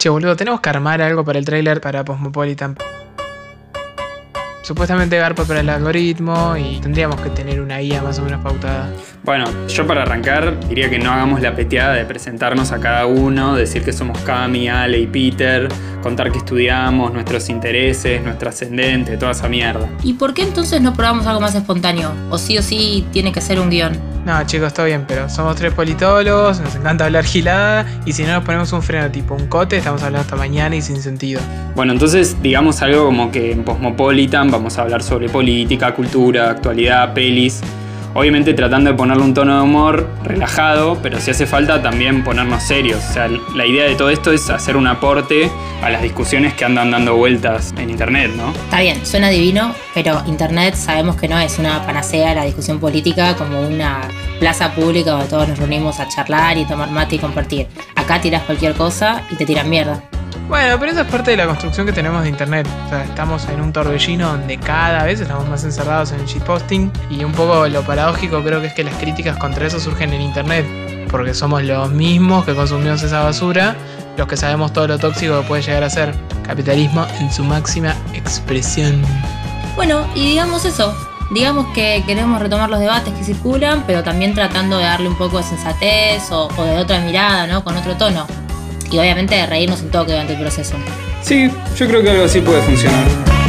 Che, boludo, tenemos que armar algo para el tráiler para Cosmopolitan. Supuestamente garpa para el algoritmo y tendríamos que tener una guía más o menos pautada. Bueno, yo para arrancar diría que no hagamos la peteada de presentarnos a cada uno, decir que somos Cami, Ale y Peter, contar que estudiamos, nuestros intereses, nuestro ascendente, toda esa mierda. ¿Y por qué entonces no probamos algo más espontáneo? O sí o sí tiene que ser un guion. No, chicos, está bien, pero somos tres politólogos, nos encanta hablar gilada y si no nos ponemos un freno tipo un cote, estamos hablando hasta mañana y sin sentido. Bueno, entonces digamos algo como que en Cosmopolitan vamos a hablar sobre política, cultura, actualidad, pelis. Obviamente tratando de ponerle un tono de humor relajado, pero si hace falta también ponernos serios. O sea, la idea de todo esto es hacer un aporte a las discusiones que andan dando vueltas en Internet, ¿no? Está bien, suena divino, pero Internet sabemos que no es una panacea la discusión política como una plaza pública donde todos nos reunimos a charlar y tomar mate y compartir. Acá tiras cualquier cosa y te tiran mierda. Bueno, pero eso es parte de la construcción que tenemos de internet. O sea, estamos en un torbellino donde cada vez estamos más encerrados en el shitposting. Y un poco lo paradójico creo que es que las críticas contra eso surgen en internet. Porque somos los mismos que consumimos esa basura, los que sabemos todo lo tóxico que puede llegar a ser capitalismo en su máxima expresión. Bueno, y digamos eso. Digamos que queremos retomar los debates que circulan, pero también tratando de darle un poco de sensatez o, o de otra mirada, ¿no? Con otro tono y obviamente reírnos un toque durante el proceso. Sí, yo creo que algo así puede funcionar.